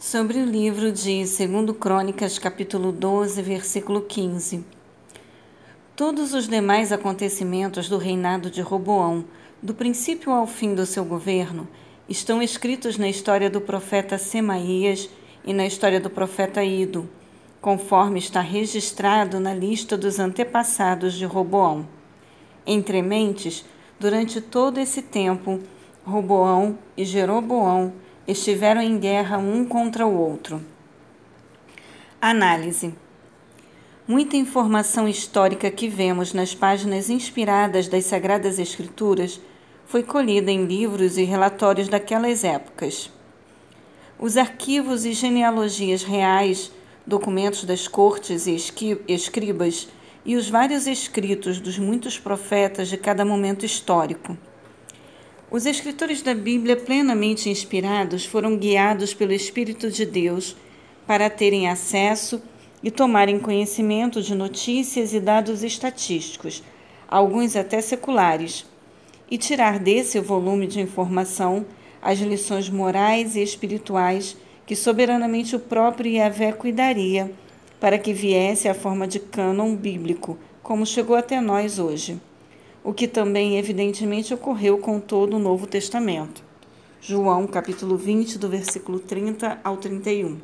Sobre o livro de 2 Crônicas, capítulo 12, versículo 15. Todos os demais acontecimentos do reinado de Roboão, do princípio ao fim do seu governo, estão escritos na história do profeta Semaías e na história do profeta Ido, conforme está registrado na lista dos antepassados de Roboão. Entre mentes, durante todo esse tempo, Roboão e Jeroboão estiveram em guerra um contra o outro. Análise: Muita informação histórica que vemos nas páginas inspiradas das Sagradas Escrituras foi colhida em livros e relatórios daquelas épocas. Os arquivos e genealogias reais, documentos das cortes e escribas e os vários escritos dos muitos profetas de cada momento histórico os escritores da Bíblia, plenamente inspirados, foram guiados pelo Espírito de Deus para terem acesso e tomarem conhecimento de notícias e dados estatísticos, alguns até seculares, e tirar desse volume de informação as lições morais e espirituais que soberanamente o próprio Yahvé cuidaria para que viesse a forma de cânon bíblico, como chegou até nós hoje o que também evidentemente ocorreu com todo o Novo Testamento. João capítulo 20, do versículo 30 ao 31.